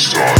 Side.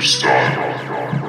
superstar.